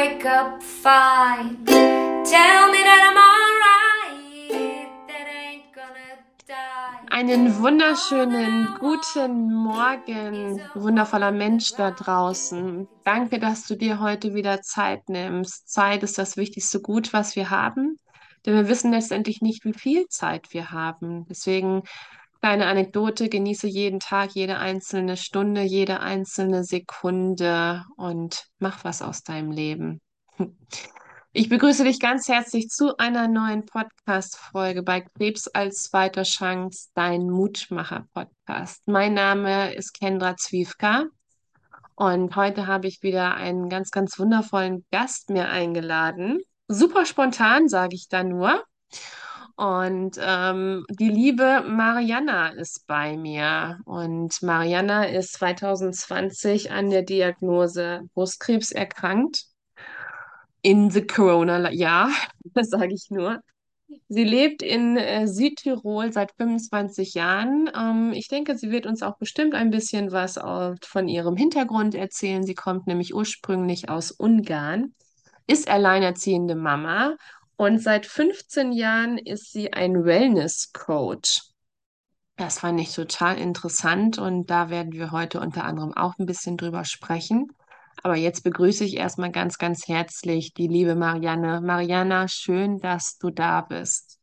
wake up fine. Tell me that I'm alright. That ain't gonna die. Einen wunderschönen guten Morgen, wundervoller Mensch da draußen. Danke, dass du dir heute wieder Zeit nimmst. Zeit ist das wichtigste Gut, was wir haben, denn wir wissen letztendlich nicht, wie viel Zeit wir haben. Deswegen kleine Anekdote, genieße jeden Tag, jede einzelne Stunde, jede einzelne Sekunde und mach was aus deinem Leben. Ich begrüße dich ganz herzlich zu einer neuen Podcast-Folge bei Krebs als zweiter Chance, dein Mutmacher-Podcast. Mein Name ist Kendra Zwiefka und heute habe ich wieder einen ganz, ganz wundervollen Gast mir eingeladen. Super spontan, sage ich da nur. Und ähm, die liebe Mariana ist bei mir. Und Mariana ist 2020 an der Diagnose Brustkrebs erkrankt. In the Corona-Jahr, das sage ich nur. Sie lebt in äh, Südtirol seit 25 Jahren. Ähm, ich denke, sie wird uns auch bestimmt ein bisschen was von ihrem Hintergrund erzählen. Sie kommt nämlich ursprünglich aus Ungarn, ist alleinerziehende Mama und seit 15 Jahren ist sie ein Wellness-Coach. Das fand ich total interessant und da werden wir heute unter anderem auch ein bisschen drüber sprechen. Aber jetzt begrüße ich erstmal ganz, ganz herzlich die liebe Marianne. Mariana, schön, dass du da bist.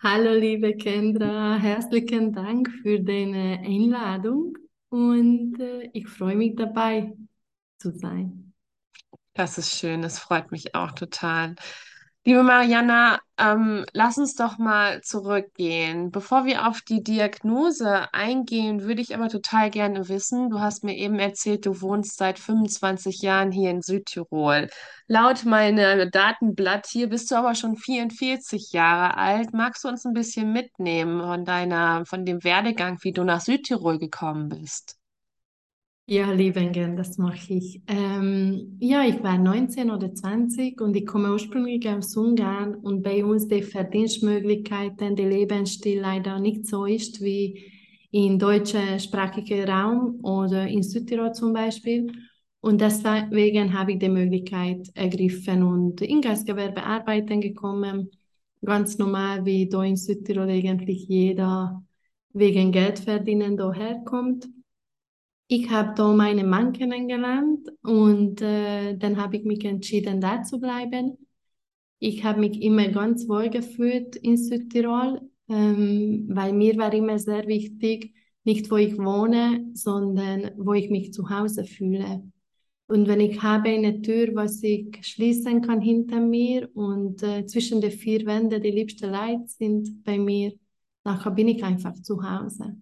Hallo, liebe Kendra, herzlichen Dank für deine Einladung und äh, ich freue mich dabei zu sein. Das ist schön, das freut mich auch total. Liebe Mariana, ähm, lass uns doch mal zurückgehen. Bevor wir auf die Diagnose eingehen, würde ich aber total gerne wissen, du hast mir eben erzählt, du wohnst seit 25 Jahren hier in Südtirol. Laut meinem Datenblatt hier bist du aber schon 44 Jahre alt. Magst du uns ein bisschen mitnehmen von deiner, von dem Werdegang, wie du nach Südtirol gekommen bist? Ja, lieben gern, das mache ich. Ähm, ja, ich war 19 oder 20 und ich komme ursprünglich aus Ungarn und bei uns die Verdienstmöglichkeiten, der Lebensstil leider nicht so ist wie im deutschsprachigen Raum oder in Südtirol zum Beispiel. Und deswegen habe ich die Möglichkeit ergriffen und in Gastgewerbe arbeiten gekommen. Ganz normal, wie da in Südtirol eigentlich jeder wegen Geld verdienen daher kommt. Ich habe da meinen Mann kennengelernt und äh, dann habe ich mich entschieden, da zu bleiben. Ich habe mich immer ganz wohl gefühlt in Südtirol, ähm, weil mir war immer sehr wichtig, nicht wo ich wohne, sondern wo ich mich zu Hause fühle. Und wenn ich habe eine Tür, was ich schließen kann hinter mir und äh, zwischen den vier Wänden die liebsten Leute sind bei mir, nachher bin ich einfach zu Hause.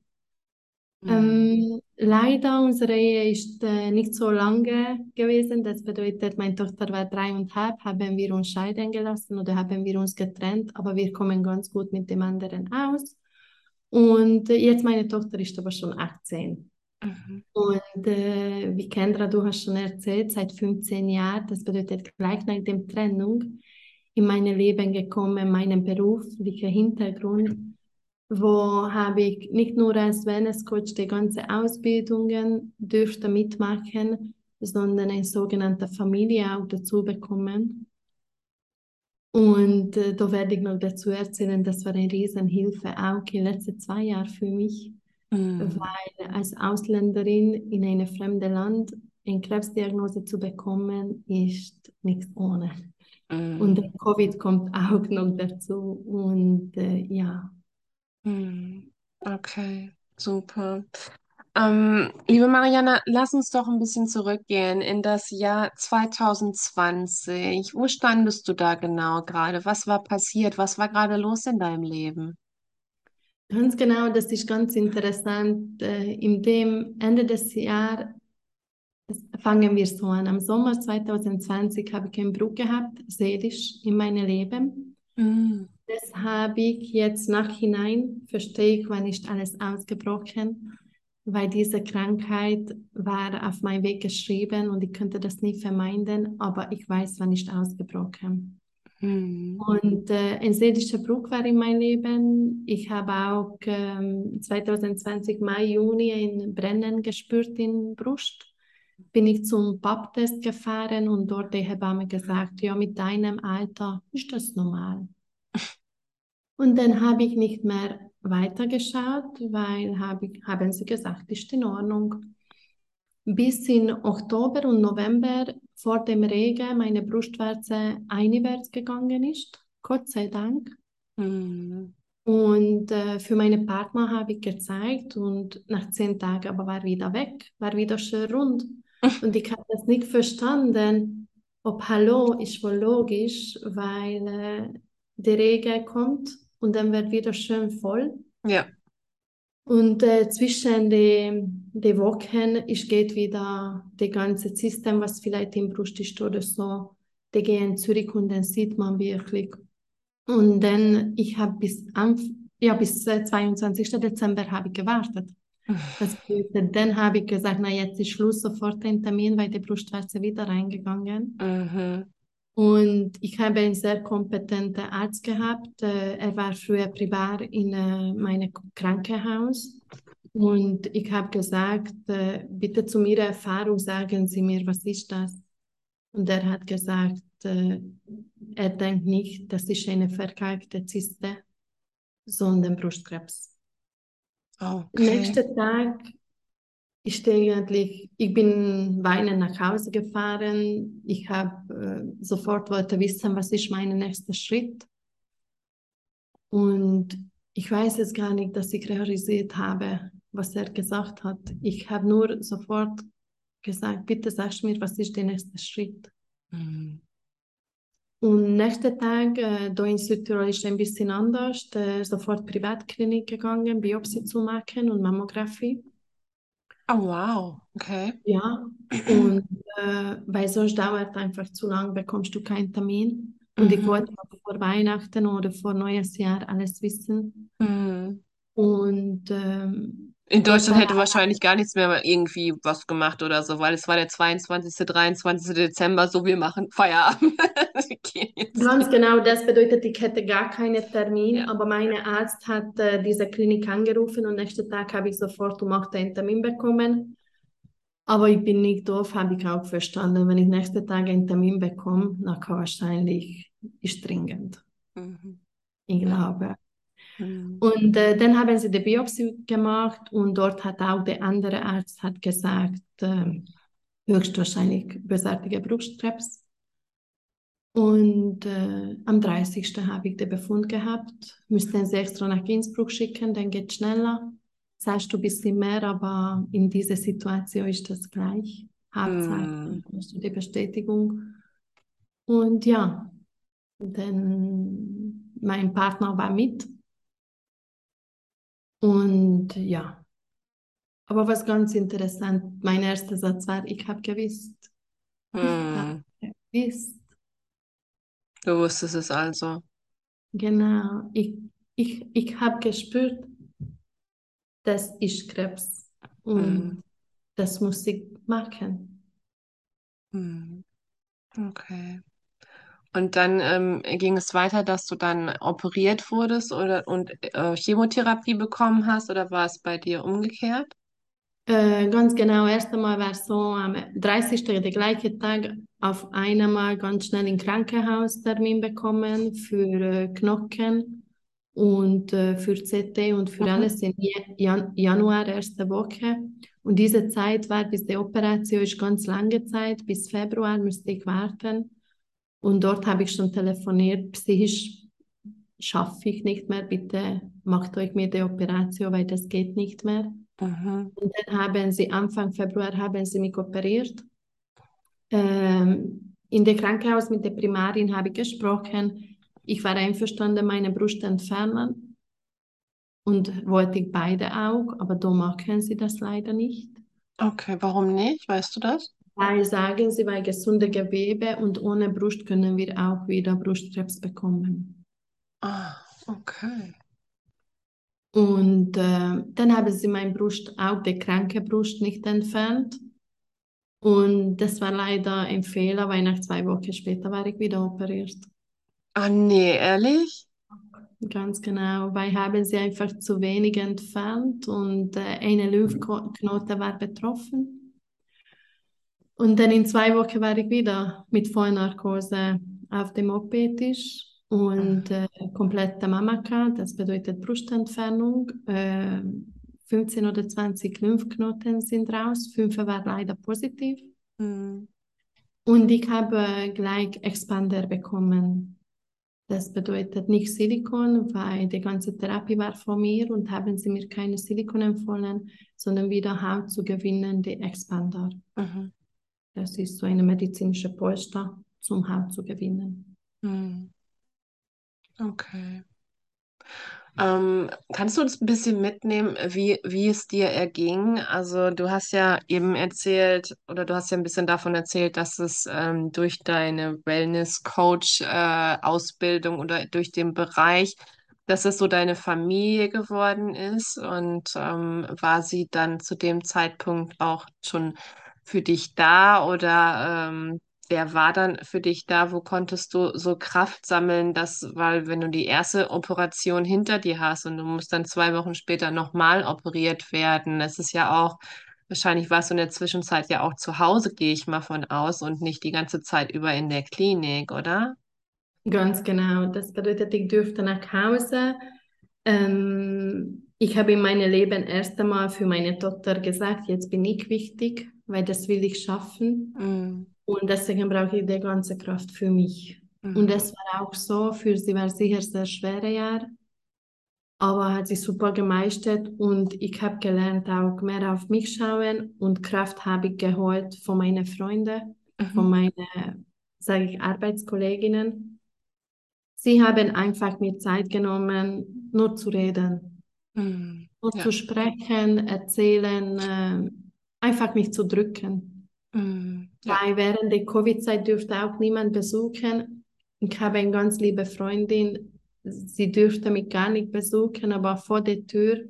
Mhm. Ähm, leider, unsere Ehe ist äh, nicht so lange gewesen. Das bedeutet, meine Tochter war dreieinhalb, haben wir uns scheiden gelassen oder haben wir uns getrennt, aber wir kommen ganz gut mit dem anderen aus. Und jetzt meine Tochter ist aber schon 18. Mhm. Und äh, wie Kendra, du hast schon erzählt, seit 15 Jahren, das bedeutet gleich nach der Trennung, in mein Leben gekommen, meinen beruflichen Hintergrund wo habe ich nicht nur als Wellness-Coach die ganze Ausbildungen dürfte mitmachen, sondern eine sogenannte Familie auch dazu bekommen. Und äh, da werde ich noch dazu erzählen, das war eine Riesenhilfe auch in den letzten zwei Jahren für mich, mhm. weil als Ausländerin in einem fremden Land eine Krebsdiagnose zu bekommen, ist nichts ohne. Mhm. Und Covid kommt auch noch dazu. Und äh, ja, hm, Okay, super. Ähm, liebe Marianne, lass uns doch ein bisschen zurückgehen in das Jahr 2020. Wo standest du da genau gerade? Was war passiert? Was war gerade los in deinem Leben? Ganz genau, das ist ganz interessant. Äh, in dem Ende des Jahres fangen wir so an. Am Sommer 2020 habe ich einen Bruch gehabt, seelisch in meinem Leben. Mm. Das habe ich jetzt nachhinein, verstehe ich, war nicht alles ausgebrochen, weil diese Krankheit war auf meinem Weg geschrieben und ich könnte das nie vermeiden, aber ich weiß, war nicht ausgebrochen. Mhm. Und äh, ein seelischer Bruch war in meinem Leben. Ich habe auch ähm, 2020 Mai, Juni ein Brennen gespürt in Brust. bin ich zum Pap-Test gefahren und dort die Hebamme gesagt, ja, mit deinem Alter ist das normal. Und dann habe ich nicht mehr weitergeschaut, weil hab ich, haben sie gesagt, ist in Ordnung. Bis in Oktober und November vor dem Regen meine Brustwarze einwärts gegangen ist, Gott sei Dank. Mhm. Und äh, für meine Partner habe ich gezeigt und nach zehn Tagen aber war wieder weg, war wieder schön rund. Und ich habe das nicht verstanden, ob Hallo ist wohl logisch, weil äh, der Regen kommt und dann wird wieder schön voll. Ja. Und äh, zwischen den die Wochen ist geht wieder das ganze System, was vielleicht im Brust ist oder so, die gehen zurück und dann sieht man wirklich. Und dann, ich habe bis, ja, bis äh, 22. Dezember habe ich gewartet. Das bedeutet, dann habe ich gesagt, na jetzt ist Schluss, sofort ein Termin, weil die Brustwarze wieder reingegangen. Mhm. Und ich habe einen sehr kompetenten Arzt gehabt. Äh, Er war früher privat in äh, meinem Krankenhaus. Und ich habe gesagt, äh, bitte zu Ihrer Erfahrung sagen Sie mir, was ist das? Und er hat gesagt, er denkt nicht, das ist eine verkalkte Zyste, sondern Brustkrebs. Okay. Nächsten Tag ist eigentlich, ich bin weinend nach Hause gefahren. Ich habe äh, sofort wollte wissen, was ist mein nächster Schritt. Und ich weiß es gar nicht, dass ich realisiert habe, was er gesagt hat. Ich habe nur sofort gesagt, bitte sag mir, was ist der nächste Schritt. Mhm. Und nächsten Tag, äh, da in Südtirol ist ein bisschen anders, äh, sofort Privatklinik gegangen, Biopsie zu machen und Mammographie. Oh, wow. Okay. Ja, und äh, weil sonst dauert einfach zu lang, bekommst du keinen Termin. Und ich Mhm. wollte auch vor Weihnachten oder vor Neujahrsjahr alles wissen. Mhm. Und ähm, In Deutschland hätte wahrscheinlich gar nichts mehr irgendwie was gemacht oder so, weil es war der 22., 23. Dezember, so wir machen Feierabend. Wir. Ganz genau, das bedeutet, ich hätte gar keinen Termin, Ja. aber mein Arzt hat äh, diese Klinik angerufen und nächsten Tag habe ich sofort um 8 Uhr einen Termin bekommen. Aber ich bin nicht doof, habe ich auch verstanden. Wenn ich nächsten Tag einen Termin bekomme, dann kann wahrscheinlich ist dringend. Mhm. Ich glaube. Mhm. Und äh, dann haben sie die Biopsie gemacht und dort hat auch der andere Arzt hat gesagt, äh, höchstwahrscheinlich bösartiger Brustkrebs. Und äh, am 30. habe ich den Befund gehabt. Müssten sie extra nach Innsbruck schicken, dann geht schneller. Zahlst du ein bisschen mehr, aber in dieser Situation ist das gleich. Hauptsache, du die Bestätigung. Und ja, dann mein Partner war mit. Und ja, aber was ganz interessant, mein erster Satz war, ich habe gewusst. Ich habe Mhm. gewusst. Du wusstest es also. Genau, ich, ich, ich habe gespürt, das ist Krebs und Mhm. das muss ich machen. Mhm. Okay. Und dann ähm, ging es weiter, dass du dann operiert wurdest oder und äh, Chemotherapie bekommen hast, oder war es bei dir umgekehrt? Äh, ganz genau, erst einmal war es so, am 30. der gleiche Tag auf einmal ganz schnell im Krankenhaus Termin bekommen für äh, Knochen und äh, für CT und für Mhm. alles in Jan Januar, erste Woche. Und diese Zeit war bis die Operation ist ganz lange Zeit, bis Februar müsste ich warten. Und dort habe ich schon telefoniert, psychisch schaffe ich nicht mehr, bitte macht euch mir die Operation, weil das geht nicht mehr. Mhm. Und dann haben sie Anfang Februar haben sie mich operiert. Ähm, in dem Krankenhaus mit der Primarin habe ich gesprochen. Ich war einverstanden, meine Brust entfernen und wollte ich beide auch, aber da machen sie das leider nicht. Okay, warum nicht? Weißt du das? Weil sagen sie, weil gesunde Gewebe und ohne Brust können wir auch wieder Brustkrebs bekommen. Ah, okay. Und äh, dann haben sie meine Brust, auch die kranke Brust, nicht entfernt. Und das war leider ein Fehler, weil nach zwei Wochen später war ich wieder operiert. Ah, nee, ehrlich? Ganz genau, weil haben sie einfach zu wenig entfernt und äh, eine Lymphknote war betroffen. Und dann in zwei Wochen war ich wieder mit Vollnarkose auf dem OP-Tisch und äh, komplette Mamaka, das bedeutet Brustentfernung. Äh, 15 oder 20 Lymphknoten sind raus, fünf waren leider positiv. Mhm. Und ich habe gleich Expander bekommen. Das bedeutet nicht Silikon, weil die ganze Therapie war von mir und haben sie mir keine Silikon empfohlen, sondern wieder Haut zu gewinnen, die Expander. Mhm. Das ist so eine medizinische Polster, zum Haut zu gewinnen. Mhm. Okay. Ähm, kannst du uns ein bisschen mitnehmen, wie, wie es dir erging? Also du hast ja eben erzählt, oder du hast ja ein bisschen davon erzählt, dass es ähm, durch deine Wellness-Coach-Ausbildung oder durch den Bereich, dass es so deine Familie geworden ist. Und ähm, war sie dann zu dem Zeitpunkt auch schon für dich da oder ähm, Wer war dann für dich da? Wo konntest du so Kraft sammeln, dass, weil wenn du die erste Operation hinter dir hast und du musst dann zwei Wochen später nochmal operiert werden, das ist ja auch, wahrscheinlich warst du in der Zwischenzeit ja auch zu Hause, gehe ich mal von aus, und nicht die ganze Zeit über in der Klinik, oder? Ganz genau. Das bedeutet, ich durfte nach Hause. Ähm, ich habe in meinem Leben erst einmal für meine Tochter gesagt, jetzt bin ich wichtig, weil das will ich schaffen. Mm, Und deswegen brauche ich die ganze Kraft für mich. Und mhm, das war auch so. Für sie war sicher sehr schwere Jahr, aber hat sie super gemeistert. Und ich habe gelernt, auch mehr auf mich schauen. Und Kraft habe ich geholt von meinen Freunden, von mhm, meinen, sage ich, Arbeitskolleginnen. Sie haben einfach mir Zeit genommen, nur zu reden, mm, nur ja, zu sprechen, erzählen, äh, einfach mich zu drücken. ja, Weil während der Covid-Zeit dürfte auch niemand besuchen. Ich habe eine ganz liebe Freundin, sie dürfte mich gar nicht besuchen, aber vor der Tür,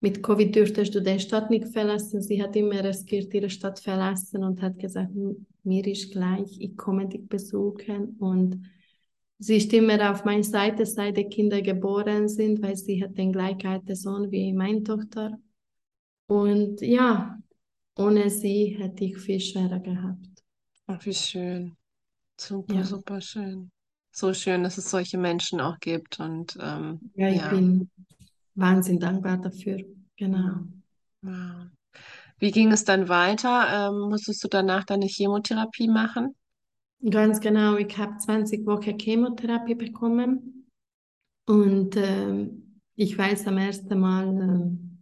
mit Covid dürftest du die Stadt nicht verlassen. Sie hat immer riskiert, ihre Stadt verlassen und hat gesagt, "M- mir ist gleich, ich komme dich besuchen. Und sie ist immer auf meiner Seite, seit die Kinder geboren sind, weil sie hat den gleichen alten Sohn wie meine Tochter. Und ja, ohne sie hätte ich viel schwerer gehabt. Ach, wie schön. Super, Ja, super schön. So schön, dass es solche Menschen auch gibt und ähm, ja, ich ja. bin wahnsinnig dankbar dafür. Genau. wow. Wie ging es dann weiter? Ähm, musstest du danach deine Chemotherapie machen? Ganz genau, ich habe 20 Wochen Chemotherapie bekommen und ähm, ich weiß am ersten Mal, ähm,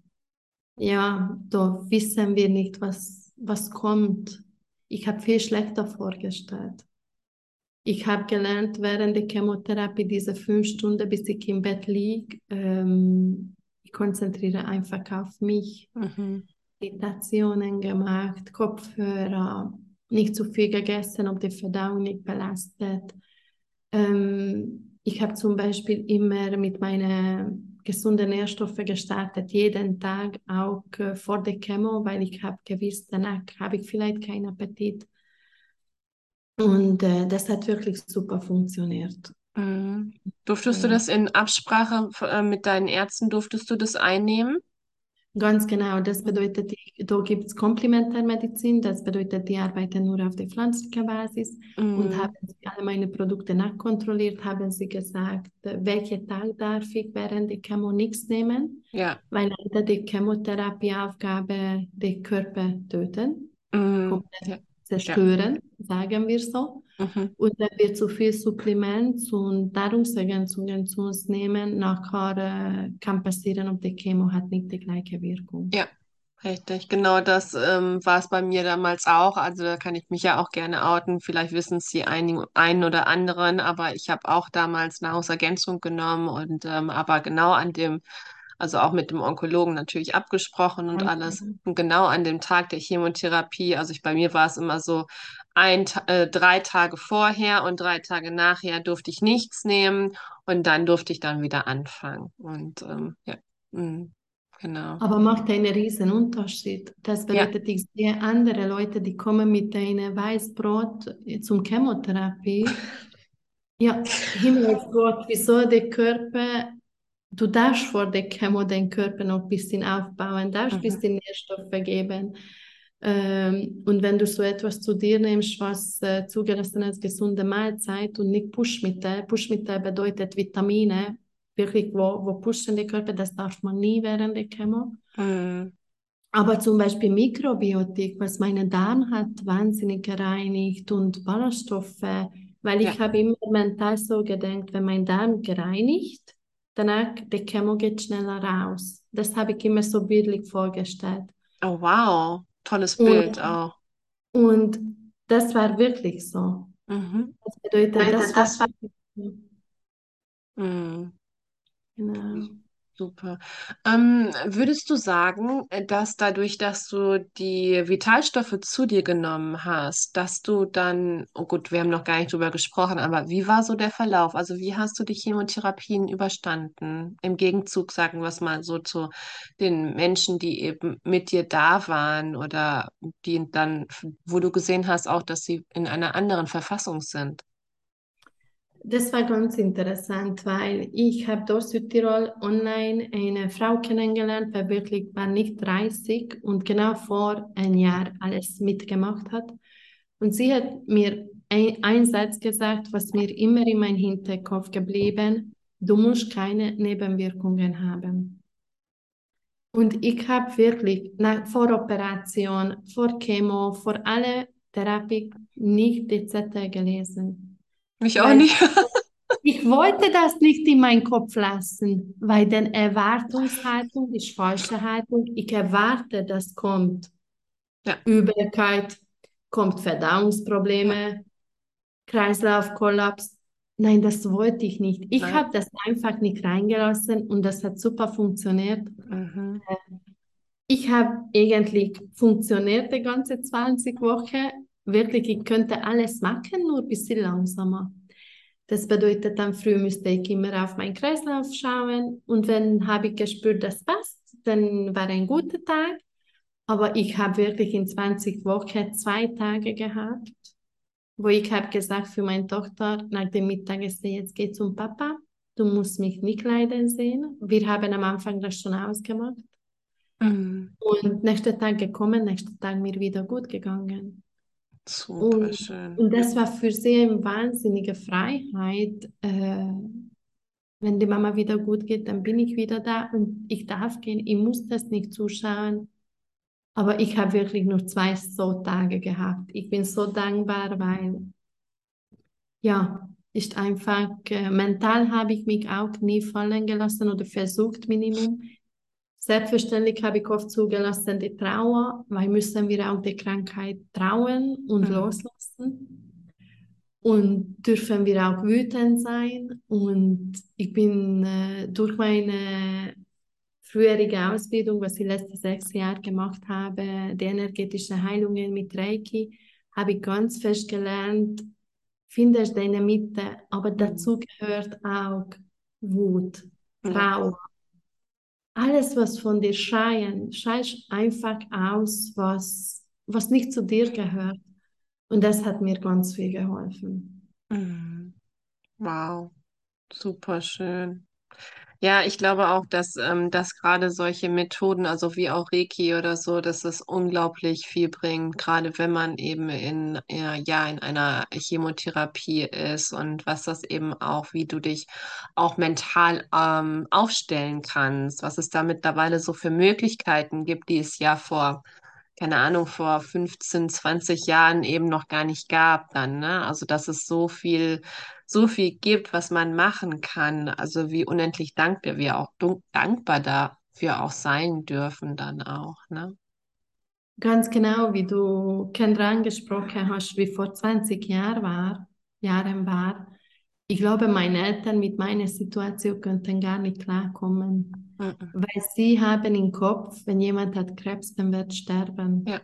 ja, da wissen wir nicht, was, was kommt. Ich habe viel schlechter vorgestellt. Ich habe gelernt während der Chemotherapie diese fünf Stunden, bis ich im Bett liege, ähm, ich konzentriere einfach auf mich. Mhm. Meditationen gemacht, Kopfhörer, nicht zu viel gegessen, ob die Verdauung nicht belastet. Ähm, ich habe zum Beispiel immer mit meinen gesunden Nährstoffen gestartet, jeden Tag, auch äh, vor der Chemo, weil ich habe gewusst, danach habe ich vielleicht keinen Appetit. Und äh, das hat wirklich super funktioniert. Mhm. Durftest du Ja. das in Absprache äh, mit deinen Ärzten, durftest du das einnehmen? Ganz genau, das bedeutet, da gibt es Komplementärmedizin, das bedeutet, die arbeiten nur auf der pflanzlichen Basis und Mhm. haben sie alle meine Produkte nachkontrolliert, haben sie gesagt, welchen Tag darf ich während der Chemo nichts nehmen, Ja. weil leider die Chemotherapieaufgabe den Körper töten, Mhm. komplett Ja. Ja. zerstören, sagen wir so. Mhm. Und wenn wir zu viel Supplement und Nahrungsergänzungen zu uns nehmen, nachher äh, kann passieren, ob die Chemo hat nicht die gleiche Wirkung. Ja, richtig. Genau das ähm, war es bei mir damals auch. Also da kann ich mich ja auch gerne outen. Vielleicht wissen es die einigen, einen oder anderen, aber ich habe auch damals Nahrungsergänzung genommen und ähm, aber genau an dem, also auch mit dem Onkologen natürlich abgesprochen und alles. Und genau an dem Tag der Chemotherapie, also ich, bei mir war es immer so, ein, äh, drei Tage vorher und drei Tage nachher durfte ich nichts nehmen und dann durfte ich dann wieder anfangen. Und ähm, ja, mm, genau. Aber macht einen riesen Unterschied. Das Ja. bedeutet, ich sehe andere Leute, die kommen mit einem Weißbrot zum Chemotherapie. Ja, Himmelsgott, wieso der Körper, du darfst vor der Chemo den Körper noch ein bisschen aufbauen, darfst ein Mhm. bisschen Nährstoffe geben. Ähm, und wenn du so etwas zu dir nimmst, was äh, zugelassen ist, gesunde Mahlzeit und nicht Pushmittel. Pushmittel bedeutet Vitamine, wirklich, wo, wo pushen den Körper, das darf man nie während der Chemo. Mhm. Aber zum Beispiel Mikrobiotik, was meine Darm hat, wahnsinnig gereinigt und Ballaststoffe, weil ich Ja. habe immer mental so gedacht, wenn mein Darm gereinigt, danach die Chemo geht schneller raus. Das habe ich immer so bildlich vorgestellt. Oh, wow. Tolles Und, Bild auch. und das war wirklich so. Mhm. Das bedeutet, das war Mhm. genau. Super. Ähm, würdest du sagen, äh, dass dadurch, dass du die Vitalstoffe zu dir genommen hast, dass du dann, oh gut, wir haben noch gar nicht drüber gesprochen, aber wie war so der Verlauf? Also wie hast du die Chemotherapien überstanden? Im Gegenzug, sagen wir es mal so, zu den Menschen, die eben mit dir da waren oder die dann, wo du gesehen hast auch, dass sie in einer anderen Verfassung sind. Das war ganz interessant, weil ich habe dort Südtirol online eine Frau kennengelernt, die wirklich war nicht 30 und genau vor ein Jahr alles mitgemacht hat. Und sie hat mir ein, einen Satz gesagt, was mir immer in mein Hinterkopf geblieben, du musst keine Nebenwirkungen haben. Und ich habe wirklich nach, vor Operation, vor Chemo, vor alle Therapie nicht die Zettel gelesen. Mich auch nicht. ich wollte das nicht in meinen Kopf lassen, weil dann Erwartungshaltung ist falsche Haltung. Ich erwarte, das kommt Ja. Übelkeit, kommt Verdauungsprobleme, Kreislaufkollaps. Nein, das wollte ich nicht. Ich habe das einfach nicht reingelassen und das hat super funktioniert. Mhm. Ich habe eigentlich funktioniert die ganze 20 Wochen. Wirklich, ich könnte alles machen, nur ein bisschen langsamer. Das bedeutet, dann früh müsste ich immer auf meinen Kreislauf schauen und wenn habe ich gespürt, das passt, dann war ein guter Tag. Aber ich habe wirklich in 20 Wochen zwei Tage gehabt, wo ich habe gesagt für meine Tochter nach dem Mittagessen, jetzt geht zum Papa, du musst mich nicht leiden sehen. Wir haben am Anfang das schon ausgemacht. Mhm. Und nächster Tag gekommen, nächster Tag mir wieder gut gegangen. Super Und, schön. und das war für sie eine wahnsinnige Freiheit. Äh, wenn die Mama wieder gut geht, dann bin ich wieder da und ich darf gehen. Ich muss das nicht zuschauen. Aber ich habe wirklich nur zwei so Tage gehabt. Ich bin so dankbar, weil ja, ist einfach äh, mental habe ich mich auch nie fallen gelassen oder versucht Minimum. Selbstverständlich habe ich oft zugelassen die Trauer, weil müssen wir auch die Krankheit trauen und Mhm. loslassen. Und dürfen wir auch wütend sein. Und ich bin äh, durch meine früherige Ausbildung, was ich letzte sechs Jahre gemacht habe, die energetische Heilungen mit Reiki, habe ich ganz fest gelernt, findest deine Mitte, aber dazu gehört auch Wut. Trauer. Alles, was von dir schreien, schreist einfach aus, was, was nicht zu dir gehört. Und das hat mir ganz viel geholfen. Mhm. Wow, super schön. Ja, ich glaube auch, dass, ähm, dass gerade solche Methoden, also wie auch Reiki oder so, dass es unglaublich viel bringt, gerade wenn man eben in, ja, in einer Chemotherapie ist und was das eben auch, wie du dich auch mental ähm, aufstellen kannst, was es da mittlerweile so für Möglichkeiten gibt, die es ja vor keine Ahnung, vor 15, 20 Jahren eben noch gar nicht gab dann, ne? Also, dass es so viel, so viel gibt, was man machen kann. Also, wie unendlich dankbar wir auch dankbar dafür auch sein dürfen dann auch, ne? Ganz genau, wie du Kendra angesprochen hast, wie vor 20 Jahren war, Jahren war. Ich glaube, meine Eltern mit meiner Situation könnten gar nicht klarkommen, Mhm. weil sie haben im Kopf, wenn jemand hat Krebs, dann wird sterben. Ja,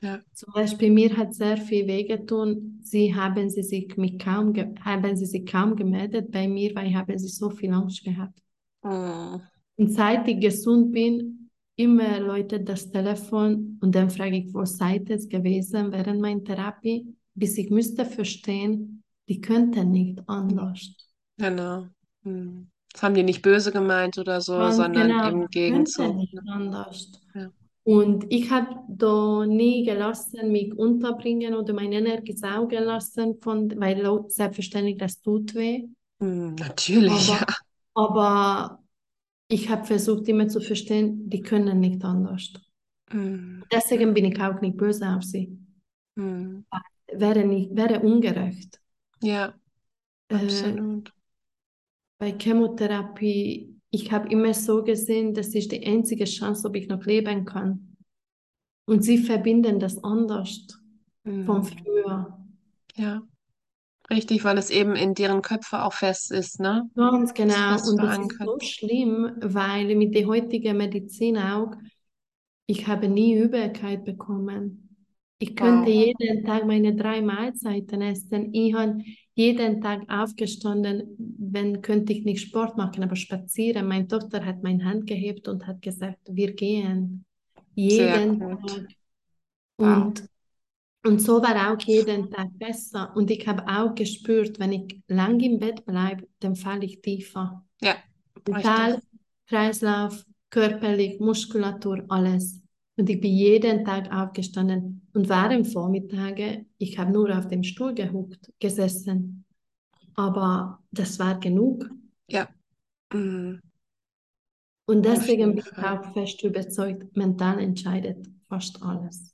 ja. Zum Beispiel mir hat sehr viel wehgetan. Sie haben sie sich mit kaum haben sie sich kaum gemeldet bei mir, weil ich habe sie so viel Angst gehabt. Mhm. Und seit ich gesund bin, immer läutet das Telefon und dann frage ich, wo seid ihr gewesen während meiner Therapie, bis ich müsste verstehen, die könnten nicht anders. Genau. Mhm. Das haben die nicht böse gemeint oder so, Ganz sondern genau, im Gegenzug. nicht ne? anders. Und ich habe da nie gelassen, mich unterbringen oder meine Energie saugen lassen, von, weil selbstverständlich das tut weh. Hm, natürlich, ja. Aber, aber ich habe versucht immer zu verstehen, die können nicht anders. Hm, Deswegen bin ich auch nicht böse auf sie. hm. Wäre nicht, wäre ungerecht. Ja, Äh, absolut. bei Chemotherapie, ich habe immer so gesehen, das ist die einzige Chance, ob ich noch leben kann. Und sie verbinden das anders von Hm. früher. Ja, richtig, weil es eben in deren Köpfe auch fest ist, ne? Ganz genau. fest Und das ist so schlimm, weil mit der heutigen Medizin auch, ich habe nie Übelkeit bekommen. Ich könnte Wow. jeden Tag meine drei Mahlzeiten essen. Ich habe jeden Tag aufgestanden, wenn könnte ich nicht Sport machen, aber spazieren. Meine Tochter hat meine Hand gehebt und hat gesagt, wir gehen. Jeden. Tag. Wow. Und, und so war auch jeden Tag besser. Und ich habe auch gespürt, wenn ich lang im Bett bleibe, dann falle ich tiefer. Ja, Mental, richtig. Kreislauf, körperlich, Muskulatur, alles. Und ich bin jeden Tag aufgestanden. Und während Vormittage, ich habe nur auf dem Stuhl gehuckt, gesessen. Aber das war genug. Ja. Hm, Und deswegen bin ich auch fest überzeugt, mental entscheidet fast alles.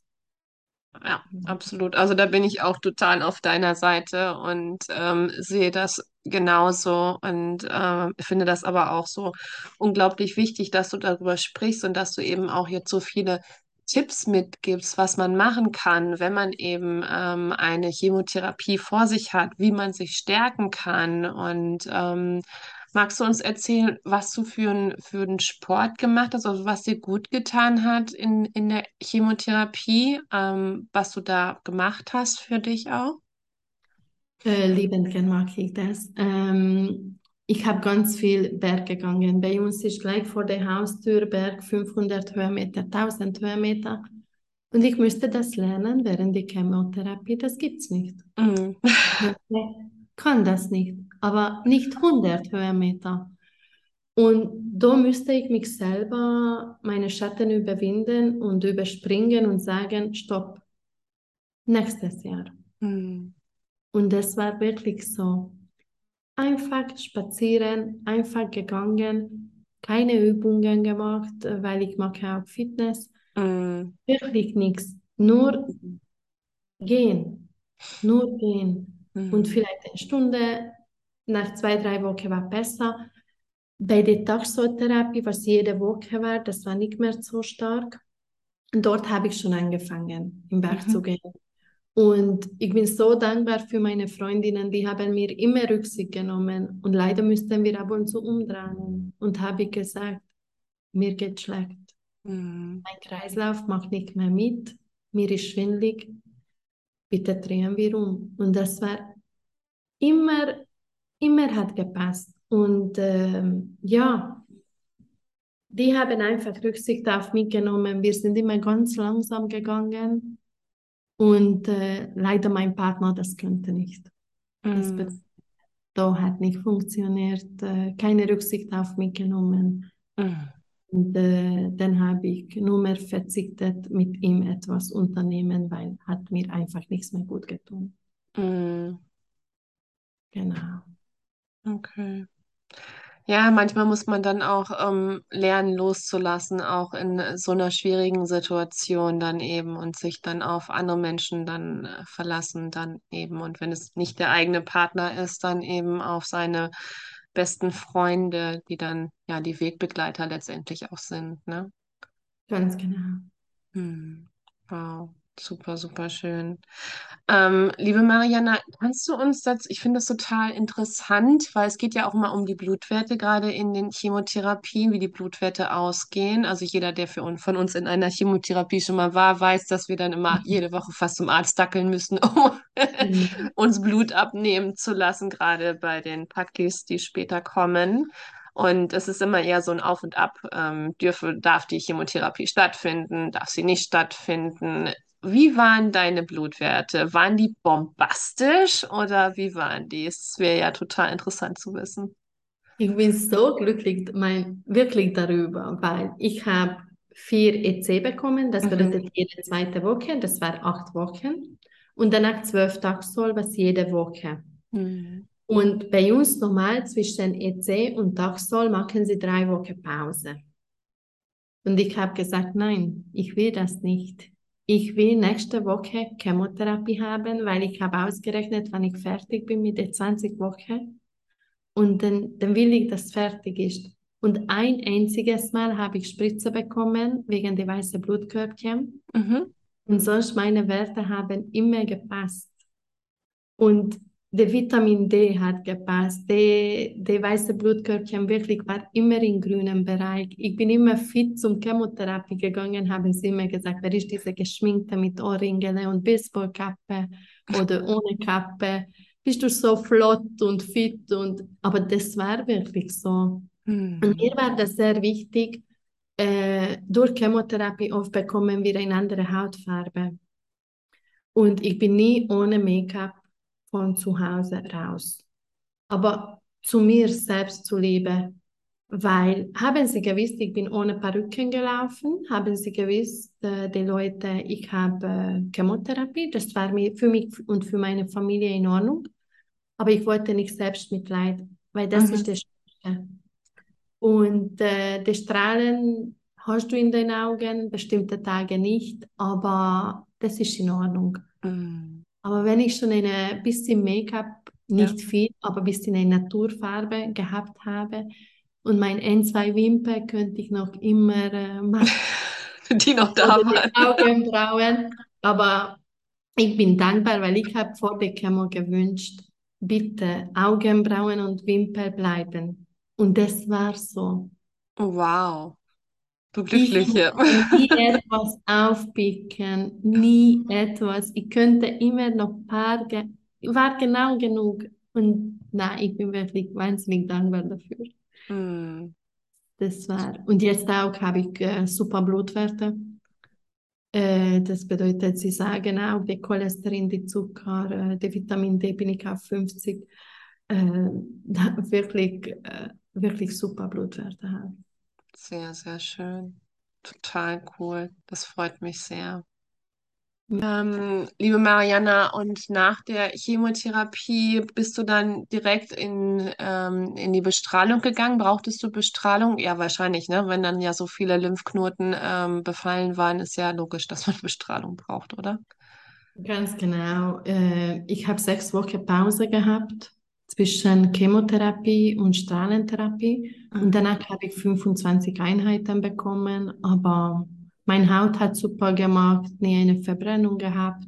Ja, absolut. Also da bin ich auch total auf deiner Seite und ähm, sehe das genauso und äh, finde das aber auch so unglaublich wichtig, dass du darüber sprichst und dass du eben auch jetzt so viele Tipps mitgibst, was man machen kann, wenn man eben ähm, eine Chemotherapie vor sich hat, wie man sich stärken kann. Und ähm, magst du uns erzählen, was du für ein, für einen Sport gemacht hast, also was dir gut getan hat in, in der Chemotherapie, ähm, was du da gemacht hast für dich auch? Äh, liebend gern mag ich das. Ähm, ich habe ganz viel Berg gegangen. Bei uns ist gleich vor der Haustür Berg 500 Höhenmeter, 1000 Höhenmeter. Und ich müsste das lernen während der Chemotherapie. Das gibt's nicht. Mhm. Ich kann das nicht, aber nicht 100 Höhenmeter. Und da müsste ich mich selber, meine Schatten überwinden und überspringen und sagen, stopp, nächstes Jahr. Mhm. Und das war wirklich so. Einfach spazieren, einfach gegangen, keine Übungen gemacht, äh, weil ich mache auch Fitness. Mhm. Wirklich nichts. Nur gehen. Nur gehen. Und Mhm. vielleicht eine Stunde, nach zwei, drei Wochen war besser. Bei der Taxotherapie, was jede Woche war, das war nicht mehr so stark. Und dort habe ich schon angefangen, im Berg zu Mhm. gehen. Und ich bin so dankbar für meine Freundinnen, die haben mir immer Rücksicht genommen. Und leider müssten wir ab und zu umdrehen. Und habe ich gesagt, mir geht schlecht. Mhm. Mein Kreislauf macht nicht mehr mit. Mir ist schwindelig. Bitte drehen wir um. Und das war immer, immer hat gepasst. Und ähm, ja, die haben einfach Rücksicht auf mich genommen. Wir sind immer ganz langsam gegangen. Und äh, leider mein Partner, das könnte nicht. Das Mhm. bedeutet, da hat nicht funktioniert, äh, keine Rücksicht auf mich genommen. Mhm. Und äh, dann habe ich nur mehr verzichtet, mit ihm etwas unternehmen, weil hat mir einfach nichts mehr gut getan. Mhm. Genau. Okay. Ja, manchmal muss man dann auch ähm, lernen, loszulassen, auch in so einer schwierigen Situation dann eben und sich dann auf andere Menschen dann äh, verlassen, dann eben. Und wenn es nicht der eigene Partner ist, dann eben auf seine besten Freunde, die dann ja die Wegbegleiter letztendlich auch sind, ne? Ganz genau. Hm. Wow, super, super schön. Ähm, liebe Mariana, kannst du uns das, ich finde das total interessant, weil es geht ja auch immer um die Blutwerte, gerade in den Chemotherapien, wie die Blutwerte ausgehen. Also jeder, der für uns, von uns in einer Chemotherapie schon mal war, weiß, dass wir dann immer jede Woche fast zum Arzt dackeln müssen, um Genau. uns Blut abnehmen zu lassen, gerade bei den Paklis, die später kommen. Und es ist immer eher so ein Auf und Ab. Ähm, dürfe, darf die Chemotherapie stattfinden? Darf sie nicht stattfinden? Wie waren deine Blutwerte? Waren die bombastisch oder wie waren die? Es wäre ja total interessant zu wissen. Ich bin so glücklich, mein, wirklich darüber, weil ich habe vier EC bekommen. Das Mhm. bedeutet jede zweite Woche. Das war acht Wochen. Und danach zwölf Tagszoll, was jede Woche. Mhm. Und bei uns normal zwischen EC und Tagszoll machen sie drei Wochen Pause. Und ich habe gesagt, nein, ich will das nicht. Ich will nächste Woche Chemotherapie haben, weil ich habe ausgerechnet, wann ich fertig bin mit der 20 Woche. Und dann, dann will ich, dass fertig ist. Und ein einziges Mal habe ich Spritze bekommen wegen der weißen Blutkörperchen. Mhm. Und sonst meine Werte haben immer gepasst. Und der Vitamin D hat gepasst. Der, der weiße Blutkörperchen wirklich war immer im grünen Bereich. Ich bin immer fit zum Chemotherapie gegangen, haben sie immer gesagt, wer ist diese geschminkte mit Ohrringeln und Baseballkappe oder ohne Kappe? Bist du so flott und fit? Und, aber das war wirklich so. Und Mhm. mir war das sehr wichtig. Äh, durch Chemotherapie oft bekommen wir eine andere Hautfarbe. Und ich bin nie ohne Make-up von zu Hause raus. Aber zu mir selbst zuliebe, weil haben Sie gewusst, ich bin ohne Perücken gelaufen, haben Sie gewusst, äh, die Leute, ich habe äh, Chemotherapie, das war mir, für mich und für meine Familie in Ordnung, aber ich wollte nicht Selbstmitleid, weil das Mhm. ist das Schlimmste. Und äh, die Strahlen hast du in den Augen, bestimmte Tage nicht, aber das ist in Ordnung. Mhm. Aber wenn ich schon eine bisschen Make-up, Ja. nicht viel, aber ein bisschen eine Naturfarbe gehabt habe und mein N2 Wimper könnte ich noch immer äh, machen Die noch da waren. die Augenbrauen, aber ich bin dankbar, weil ich habe vor der Chemo gewünscht, bitte Augenbrauen und Wimper bleiben. Und das war so. Wow. Du Ich Glückliche. musste nie etwas aufpicken, nie etwas. Ich könnte immer noch ein paar, war genau genug. Und na, ich bin wirklich wahnsinnig dankbar dafür. Mhm. Das war. Und jetzt auch habe ich äh, super Blutwerte. Äh, das bedeutet, sie sagen auch, der Cholesterin, die Zucker, äh, der Vitamin D bin ich auf 50. Äh, wirklich, äh, wirklich super Blutwerte habe. Sehr, sehr schön. Total cool. Das freut mich sehr. Ähm, liebe Mariana, und nach der Chemotherapie bist du dann direkt in, ähm, in die Bestrahlung gegangen? Brauchtest du Bestrahlung? Ja, wahrscheinlich, ne? Wenn dann ja so viele Lymphknoten ähm, befallen waren, ist ja logisch, dass man Bestrahlung braucht, oder? Ganz genau. Äh, ich habe sechs Wochen Pause gehabt zwischen Chemotherapie und Strahlentherapie. Und Mhm. danach habe ich 25 Einheiten bekommen. Aber meine Haut hat super gemacht, nie eine Verbrennung gehabt.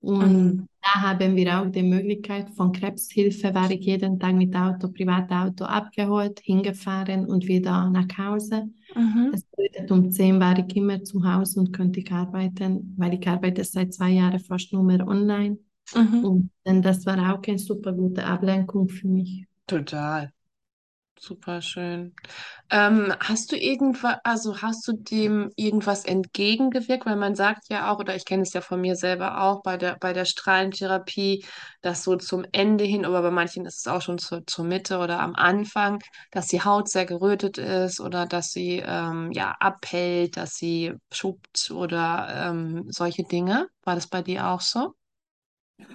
Und Mhm. da haben wir auch die Möglichkeit von Krebshilfe, war ich jeden Tag mit Auto, Privatauto abgeholt, hingefahren und wieder nach Hause. Mhm. Das bedeutet, um 10 war ich immer zu Hause und könnte ich arbeiten, weil ich arbeite seit zwei Jahren fast nur mehr online. Mhm. Dann, das war auch eine super gute Ablenkung für mich. Total. Super schön. Ähm, hast du irgendwas, also hast du dem irgendwas entgegengewirkt? Weil man sagt ja auch, oder ich kenne es ja von mir selber auch, bei der, bei der Strahlentherapie, dass so zum Ende hin, aber bei manchen ist es auch schon zur, zur Mitte oder am Anfang, dass die Haut sehr gerötet ist oder dass sie ähm, ja abhält, dass sie schuppt oder ähm, solche Dinge. War das bei dir auch so?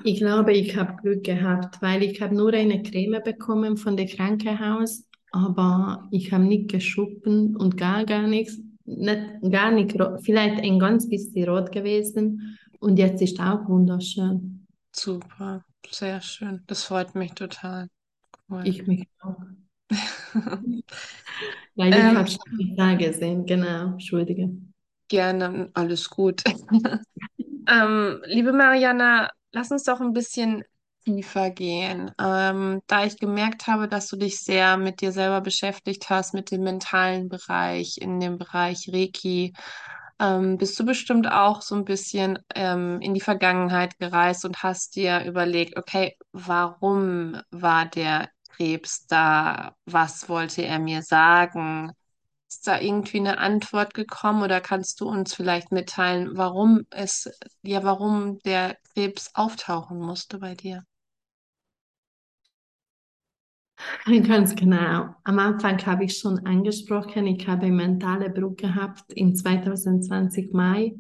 Ich glaube, ich habe Glück gehabt, weil ich habe nur eine Creme bekommen von der Krankenhaus, aber ich habe nicht geschuppen und gar, gar nichts, nicht, gar nicht, vielleicht ein ganz bisschen rot gewesen und jetzt ist auch wunderschön. Super, sehr schön. Das freut mich total. Cool. Ich mich auch. Weil ich Ähm, habe schon da gesehen, genau, Entschuldige. Gerne, alles gut. Ähm, liebe Mariana, lass uns doch ein bisschen tiefer gehen. Ähm, da ich gemerkt habe, dass du dich sehr mit dir selber beschäftigt hast, mit dem mentalen Bereich, in dem Bereich Reiki, ähm, bist du bestimmt auch so ein bisschen ähm, in die Vergangenheit gereist und hast dir überlegt, okay, warum war der Krebs da? Was wollte er mir sagen? Ist da irgendwie eine Antwort gekommen oder kannst du uns vielleicht mitteilen, warum es, ja, warum der Krebs auftauchen musste bei dir? Ganz genau. Am Anfang habe ich schon angesprochen, ich habe mentale Bruch gehabt in 2020 Mai,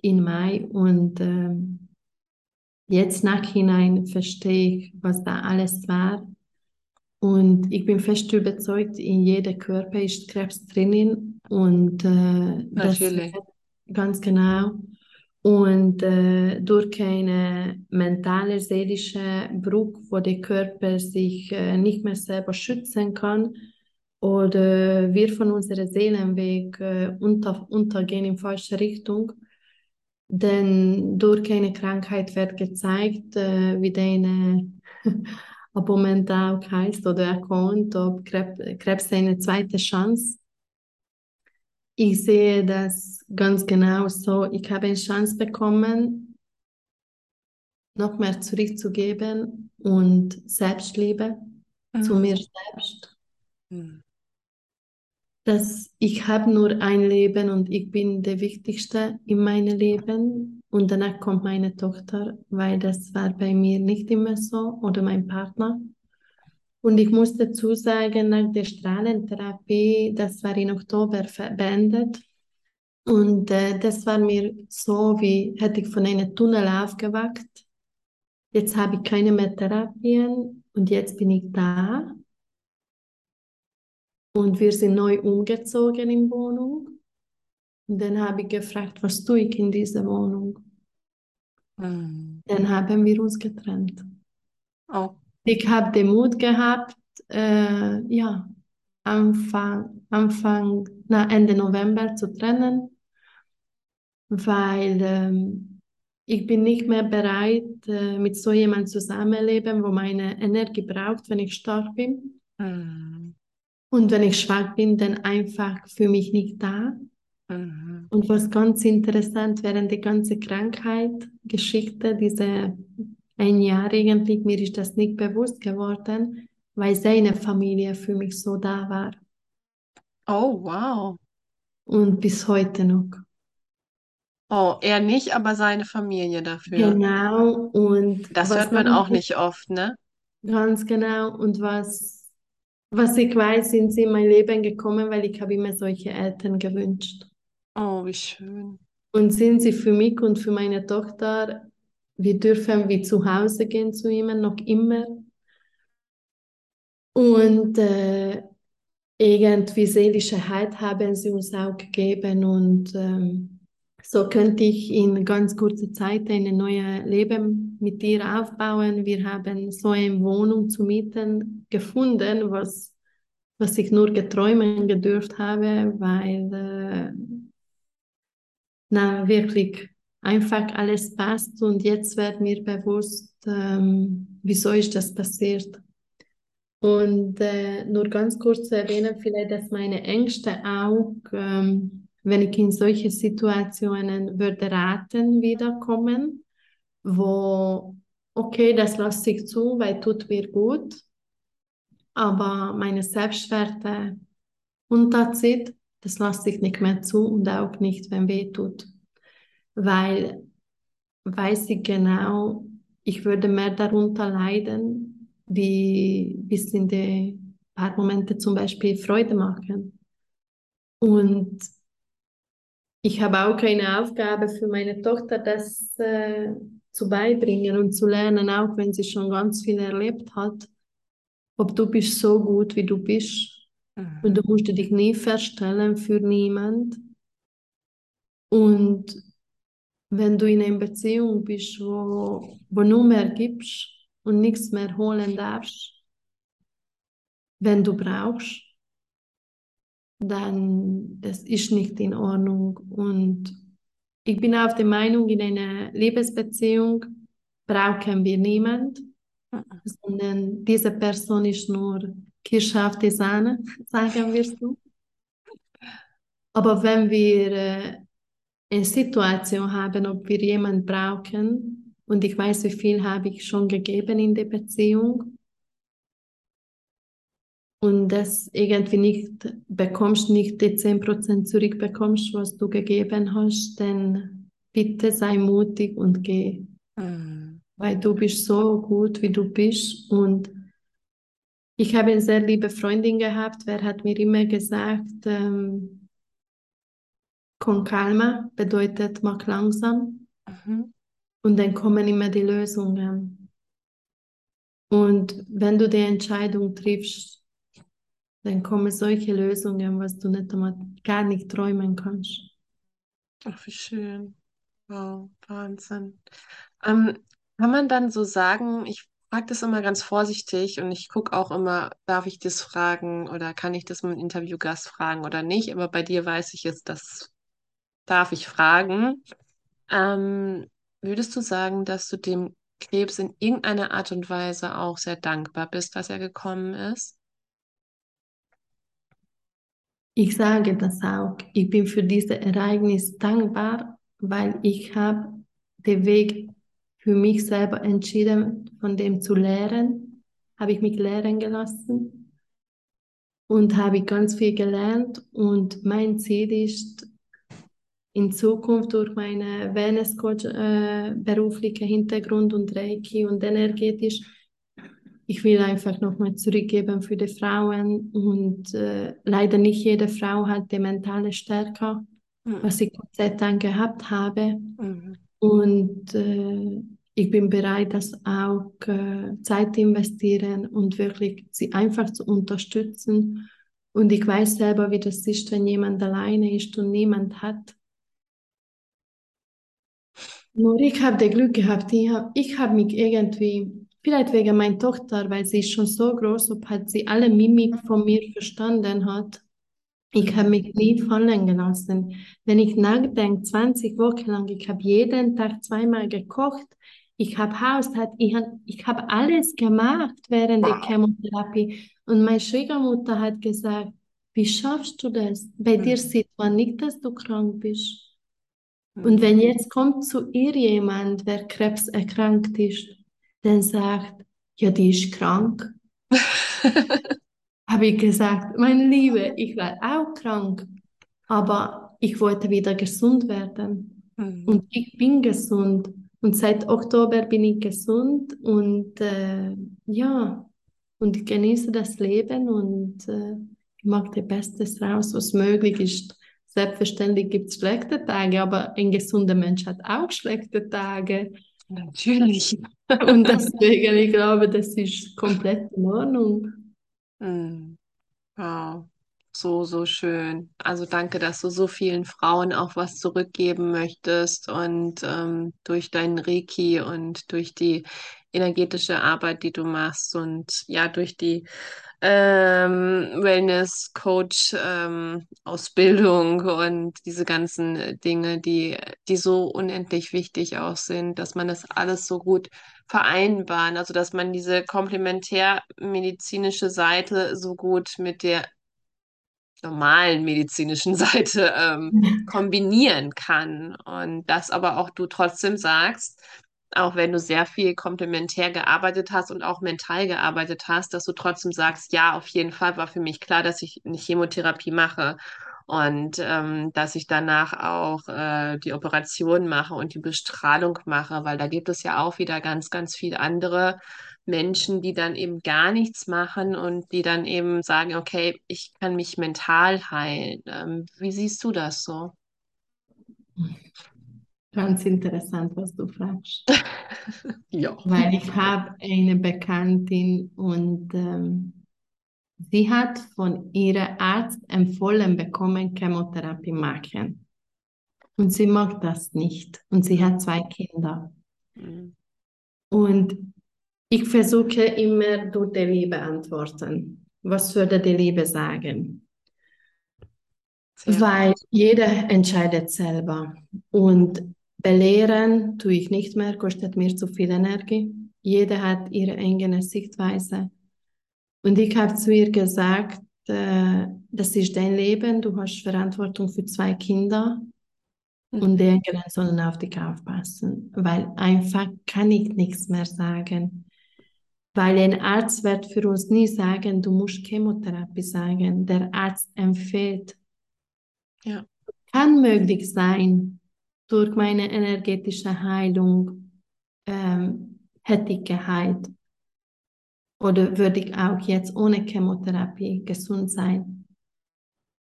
in Mai und ähm, jetzt nachhinein verstehe ich, was da alles war. Und ich bin fest überzeugt, in jedem Körper ist Krebs drinnen und äh, Natürlich. ganz genau. Und äh, durch einen mentalen, seelischen Bruch, wo der Körper sich äh, nicht mehr selber schützen kann oder wir von unserem Seelenweg äh, unter, untergehen in falsche Richtung, denn durch eine Krankheit wird gezeigt, äh, wie deine ob momentan auch heißt oder erkannt, ob Krebs, eine zweite Chance ich sehe das ganz genau so. Ich habe eine Chance bekommen, noch mehr zurückzugeben und Selbstliebe zu Mhm. mir selbst. Mhm. Dass ich habe nur ein Leben und ich bin der Wichtigste in meinem Leben und danach kommt meine Tochter, weil das war bei mir nicht immer so oder mein Partner. Und ich muss dazu sagen, nach der Strahlentherapie, das war in Oktober beendet. Und äh, das war mir so, wie hätte ich von einem Tunnel aufgewacht. Jetzt habe ich keine mehr Therapien und jetzt bin ich da. Und wir sind neu umgezogen in Wohnung. Und dann habe ich gefragt, was tue ich in dieser Wohnung? Mhm. Dann haben wir uns getrennt. Oh. Ich habe den Mut gehabt, äh, ja, Anfang, Anfang, na, Ende November zu trennen, weil ähm, ich bin nicht mehr bereit, äh, mit so jemandem zusammenleben, wo meine Energie braucht, wenn ich stark bin. Mhm. Und wenn ich schwach bin, dann einfach für mich nicht da. Mhm. Und was ganz interessant während die ganze Krankheit, Geschichte, diese ein Jahr eigentlich, mir ist das nicht bewusst geworden, weil seine Familie für mich so da war. Oh, wow. Und bis heute noch. Oh, er nicht, aber seine Familie dafür. Genau. Und Das hört man auch nicht oft, ne? ganz genau. Und was, was ich weiß, sind sie in mein Leben gekommen, weil ich habe immer solche Eltern gewünscht. Oh, wie schön. Und sind sie für mich und für meine Tochter, wir dürfen wie zu Hause gehen zu ihm, noch immer. Und äh, irgendwie seelische Halt haben sie uns auch gegeben und ähm, so könnte ich in ganz kurzer Zeit ein neues Leben mit ihr aufbauen. Wir haben so eine Wohnung zu mieten gefunden, was, was ich nur geträumen gedurft habe, weil äh, na, wirklich. Einfach alles passt und jetzt wird mir bewusst, ähm, wieso ist das passiert. Und äh, nur ganz kurz zu erwähnen, vielleicht, dass meine Ängste auch, ähm, wenn ich in solche Situationen würde raten, wiederkommen, wo, okay, das lasse ich zu, weil tut mir gut, aber meine Selbstwerte unterzieht, das lasse ich nicht mehr zu und auch nicht, wenn weh tut. Weil weiß ich genau, ich würde mehr darunter leiden, wie bis in den paar Momente zum Beispiel Freude machen. Und ich habe auch eine Aufgabe für meine Tochter, das äh, zu beibringen und zu lernen, auch wenn sie schon ganz viel erlebt hat, ob du bist so gut, wie du bist. Mhm. Und du musst dich nie verstellen für niemand. Und wenn du in einer Beziehung bist, wo, wo nur mehr gibst und nichts mehr holen darfst, wenn du brauchst, dann das ist nicht in Ordnung. Und ich bin auf der Meinung, in einer Liebesbeziehung brauchen wir niemand, sondern diese Person ist nur Die Sahne, sagen wir so. Aber wenn wir äh, eine Situation haben, ob wir jemanden brauchen, und ich weiß, wie viel habe ich schon gegeben in der Beziehung, und das irgendwie nicht bekommst, nicht die 10% zurückbekommst, was du gegeben hast, dann bitte sei mutig und geh. Mhm. Weil du bist so gut, wie du bist und Ich habe eine sehr liebe Freundin gehabt, wer hat mir immer gesagt, ähm, con calma bedeutet mach langsam Mhm. und dann kommen immer die Lösungen. Und wenn du die Entscheidung triffst, dann kommen solche Lösungen, was du nicht einmal gar nicht träumen kannst. Ach, wie schön. Wow, Wahnsinn. Ähm, kann man dann so sagen, ich frage das immer ganz vorsichtig und ich gucke auch immer, darf ich das fragen oder kann ich das mit einem Interviewgast fragen oder nicht, aber bei dir weiß ich jetzt, das darf ich fragen. Ähm, würdest du sagen, dass du dem Krebs in irgendeiner Art und Weise auch sehr dankbar bist, dass er gekommen ist? Ich sage das auch. Ich bin für dieses Ereignis dankbar, weil ich habe den Weg für mich selber entschieden, von dem zu lernen. Habe ich mich lehren gelassen und habe ganz viel gelernt. Und mein Ziel ist, in Zukunft durch meinen Wellness-Coach äh, beruflichen Hintergrund und Reiki und energetisch, ich will einfach nochmal zurückgeben für die Frauen und äh, leider nicht jede Frau hat die mentale Stärke, Mhm. was ich Gott sei Dank gehabt habe. Mhm. Und äh, ich bin bereit, das auch äh, Zeit investieren und wirklich sie einfach zu unterstützen. Und ich weiß selber, wie das ist, wenn jemand alleine ist und niemand hat. Nur ich habe das Glück gehabt, ich habe ich hab mich irgendwie, vielleicht wegen meiner Tochter, weil sie ist schon so groß, ob hat sie alle Mimik von mir verstanden hat. Ich habe mich nie fallen gelassen. Wenn ich nachdenke, 20 Wochen lang, ich habe jeden Tag zweimal gekocht, ich habe Haushalt, ich habe ich hab alles gemacht während der Wow. Chemotherapie. Und meine Schwiegermutter hat gesagt, wie schaffst du das? Bei dir Mhm. sieht man nicht, dass du krank bist. Mhm. Und wenn jetzt kommt zu ihr jemand, der Krebs erkrankt ist, dann sagt, ja, die ist krank, habe ich gesagt, meine Liebe, ich war auch krank, aber ich wollte wieder gesund werden. Mhm. Und ich bin gesund. Und seit Oktober bin ich gesund und äh, ja, und ich genieße das Leben und äh, ich mache das Beste raus, was möglich ist. Selbstverständlich gibt es schlechte Tage, aber ein gesunder Mensch hat auch schlechte Tage. Natürlich. Und deswegen, ich glaube, das ist komplett in Ordnung. Mhm. Wow. So, so schön. Also danke, dass du so vielen Frauen auch was zurückgeben möchtest und ähm, durch deinen Reiki und durch die energetische Arbeit, die du machst und ja, durch die ähm, Wellness-Coach ähm, und diese ganzen Dinge, die, die so unendlich wichtig auch sind, dass man das alles so gut vereinbaren, also dass man diese komplementärmedizinische Seite so gut mit der normalen medizinischen Seite ähm, kombinieren kann. Und das aber auch du trotzdem sagst, auch wenn du sehr viel komplementär gearbeitet hast und auch mental gearbeitet hast, dass du trotzdem sagst, ja, auf jeden Fall war für mich klar, dass ich eine Chemotherapie mache und ähm, dass ich danach auch äh, die Operation mache und die Bestrahlung mache, weil da gibt es ja auch wieder ganz, ganz viele andere Menschen, die dann eben gar nichts machen und die dann eben sagen, okay, ich kann mich mental heilen. Ähm, wie siehst du das so? Ganz interessant, was du fragst. Ja. Weil ich habe eine Bekanntin und ähm, sie hat von ihrem Arzt empfohlen bekommen, Chemotherapie machen. Und sie mag das nicht. Und sie hat zwei Kinder. Mhm. Und ich versuche immer durch die Liebe antworten. Was würde die Liebe sagen? Sehr Weil jeder entscheidet selber. Und belehren tue ich nicht mehr, kostet mir zu viel Energie. Jeder hat ihre eigene Sichtweise. Und ich habe zu ihr gesagt, äh, das ist dein Leben, du hast Verantwortung für zwei Kinder und die Eltern sollen auf dich aufpassen, weil einfach kann ich nichts mehr sagen. Weil ein Arzt wird für uns nie sagen, du musst Chemotherapie sagen. Der Arzt empfiehlt. Ja. Kann möglich sein, durch meine energetische Heilung ähm, hätte ich geheilt. Oder würde ich auch jetzt ohne Chemotherapie gesund sein.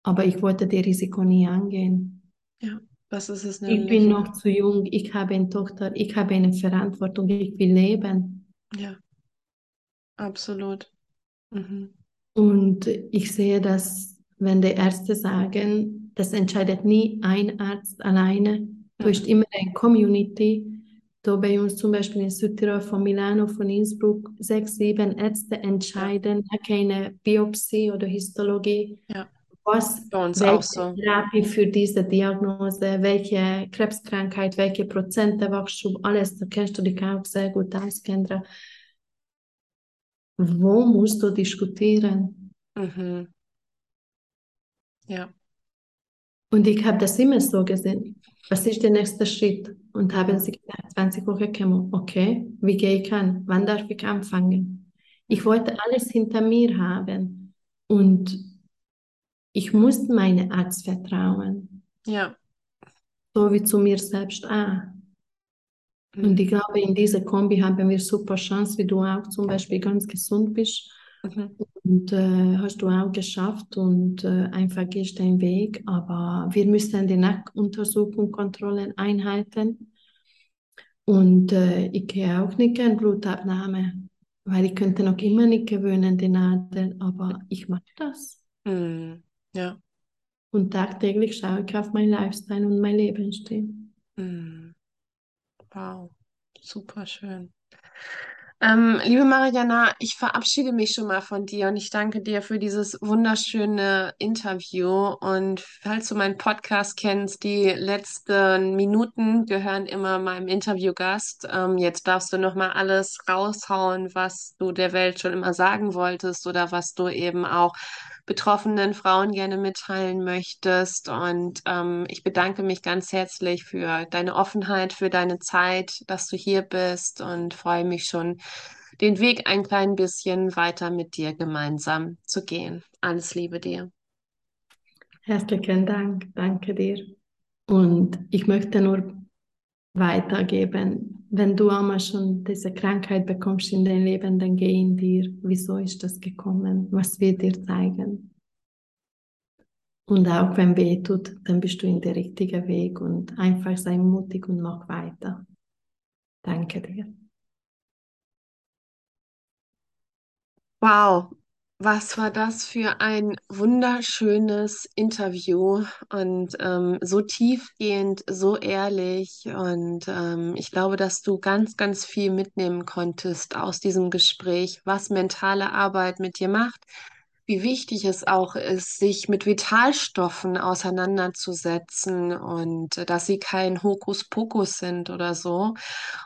Aber ich wollte das Risiko nie angehen. Ja, was ist es Ich nämlich? bin noch zu jung, ich habe eine Tochter, ich habe eine Verantwortung, ich will leben. Ja, absolut. Mhm. Und ich sehe, dass wenn die Ärzte sagen, das entscheidet nie ein Arzt alleine, du Mhm. hast immer eine Community. Da bei uns zum Beispiel in Südtirol, von Milano, von Innsbruck, sechs, sieben Ärzte entscheiden, keine Biopsie oder Histologie, Ja, was, bei uns auch welche so. Therapie für diese Diagnose, welche Krebskrankheit, welche Prozente Wachstum, alles, da kennst du dich auch sehr gut aus, Kendra. Wo musst du diskutieren? Mhm. Ja, Und ich habe das immer so gesehen. Was ist der nächste Schritt? Und haben sie gesagt, 20 Wochen Chemo. Okay, wie gehe ich an? Wann darf ich anfangen? Ich wollte alles hinter mir haben. Und ich musste meinem Arzt vertrauen, ja. so wie zu mir selbst auch. Und ich glaube, in dieser Kombi haben wir super Chance, wie du auch zum Beispiel ganz gesund bist. Mhm. Und äh, hast du auch geschafft und äh, einfach gehst deinen Weg. Aber wir müssen die Nackenuntersuchung, Kontrollen einhalten. Und äh, ich gehe auch nicht gern Blutabnahme, weil ich könnte noch immer nicht gewöhnen, die Nadel, aber ich mache das. Mhm. Ja. Und tagtäglich schaue ich auf mein Lifestyle und mein Lebensstil. Mhm. Wow, super schön. Ähm, liebe Mariana, ich verabschiede mich schon mal von dir und ich danke dir für dieses wunderschöne Interview. Und falls du meinen Podcast kennst, die letzten Minuten gehören immer meinem Interviewgast. Ähm, jetzt darfst du noch mal alles raushauen, was du der Welt schon immer sagen wolltest oder was du eben auch betroffenen Frauen gerne mitteilen möchtest. Und ähm, ich bedanke mich ganz herzlich für deine Offenheit, für deine Zeit, dass du hier bist und freue mich schon, den Weg ein klein bisschen weiter mit dir gemeinsam zu gehen. Alles Liebe dir. Herzlichen Dank, danke dir. Und ich möchte nur weitergeben, wenn du einmal schon diese Krankheit bekommst in dein Leben, dann geh in dir. Wieso ist das gekommen? Was wird dir zeigen? Und auch wenn weh tut, dann bist du in der richtigen Weg und einfach sei mutig und mach weiter. Danke dir. Wow, was war das für ein wunderschönes Interview und ähm, so tiefgehend, so ehrlich. Und ähm, ich glaube, dass du ganz, ganz viel mitnehmen konntest aus diesem Gespräch, was mentale Arbeit mit dir macht, wie wichtig es auch ist, sich mit Vitalstoffen auseinanderzusetzen und äh, dass sie kein Hokuspokus sind oder so.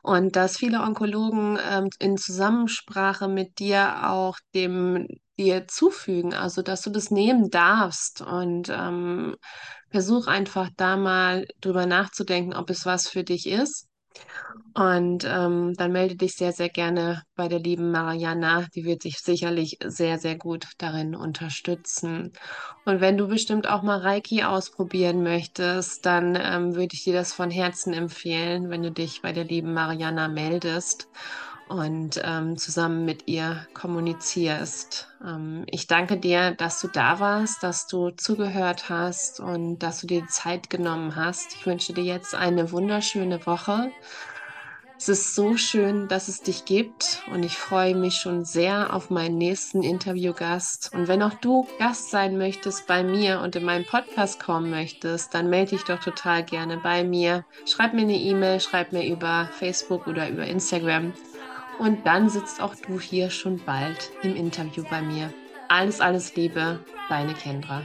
Und dass viele Onkologen ähm, in Zusammensprache mit dir auch dem dir zufügen, also dass du das nehmen darfst und ähm, versuch einfach da mal drüber nachzudenken, ob es was für dich ist. Und ähm, dann melde dich sehr, sehr gerne bei der lieben Mariana. Die wird sich sicherlich sehr, sehr gut darin unterstützen. Und wenn du bestimmt auch mal Reiki ausprobieren möchtest, dann ähm, würde ich dir das von Herzen empfehlen, wenn du dich bei der lieben Mariana meldest und ähm, zusammen mit ihr kommunizierst. Ähm, ich danke dir, dass du da warst, dass du zugehört hast und dass du dir die Zeit genommen hast. Ich wünsche dir jetzt eine wunderschöne Woche. Es ist so schön, dass es dich gibt und ich freue mich schon sehr auf meinen nächsten Interviewgast. Und wenn auch du Gast sein möchtest bei mir und in meinen Podcast kommen möchtest, dann melde dich doch total gerne bei mir. Schreib mir eine E-Mail, schreib mir über Facebook oder über Instagram. Und dann sitzt auch du hier schon bald im Interview bei mir. Alles, alles Liebe, deine Kendra.